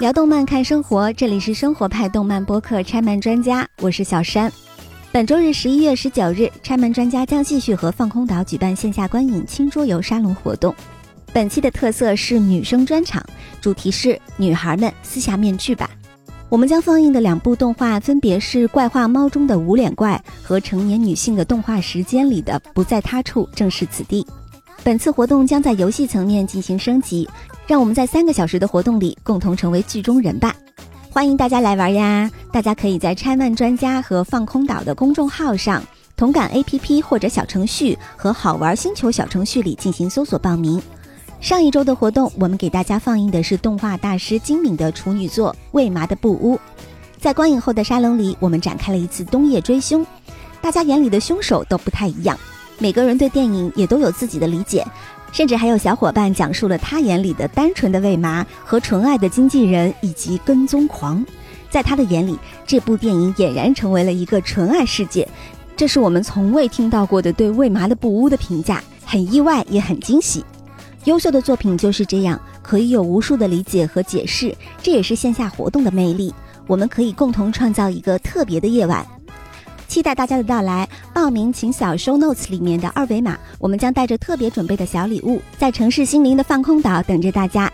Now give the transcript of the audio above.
聊动漫看生活，这里是生活派动漫播客拆漫专家，我是小山。本周日十一月十九日，拆漫专家将继续和放空岛举办线下观影轻桌游沙龙活动。本期的特色是女生专场，主题是“女孩们撕下面具吧”。我们将放映的两部动画分别是《怪画猫》中的无脸怪和成年女性的动画时间里的“不在他处，正是此地”。本次活动将在游戏层面进行升级，让我们在三个小时的活动里共同成为剧中人吧！欢迎大家来玩呀！大家可以在拆漫专家和放空岛的公众号上、同感 APP 或者小程序和好玩星球小程序里进行搜索报名。上一周的活动，我们给大家放映的是动画大师精敏的处女作《未麻的布屋》。在观影后的沙龙里，我们展开了一次冬夜追凶，大家眼里的凶手都不太一样。每个人对电影也都有自己的理解，甚至还有小伙伴讲述了他眼里的单纯的为麻和纯爱的经纪人以及跟踪狂。在他的眼里，这部电影俨然成为了一个纯爱世界。这是我们从未听到过的对为麻的不污的评价，很意外也很惊喜。优秀的作品就是这样，可以有无数的理解和解释，这也是线下活动的魅力。我们可以共同创造一个特别的夜晚。期待大家的到来，报名请扫 show notes 里面的二维码，我们将带着特别准备的小礼物，在城市心灵的放空岛等着大家。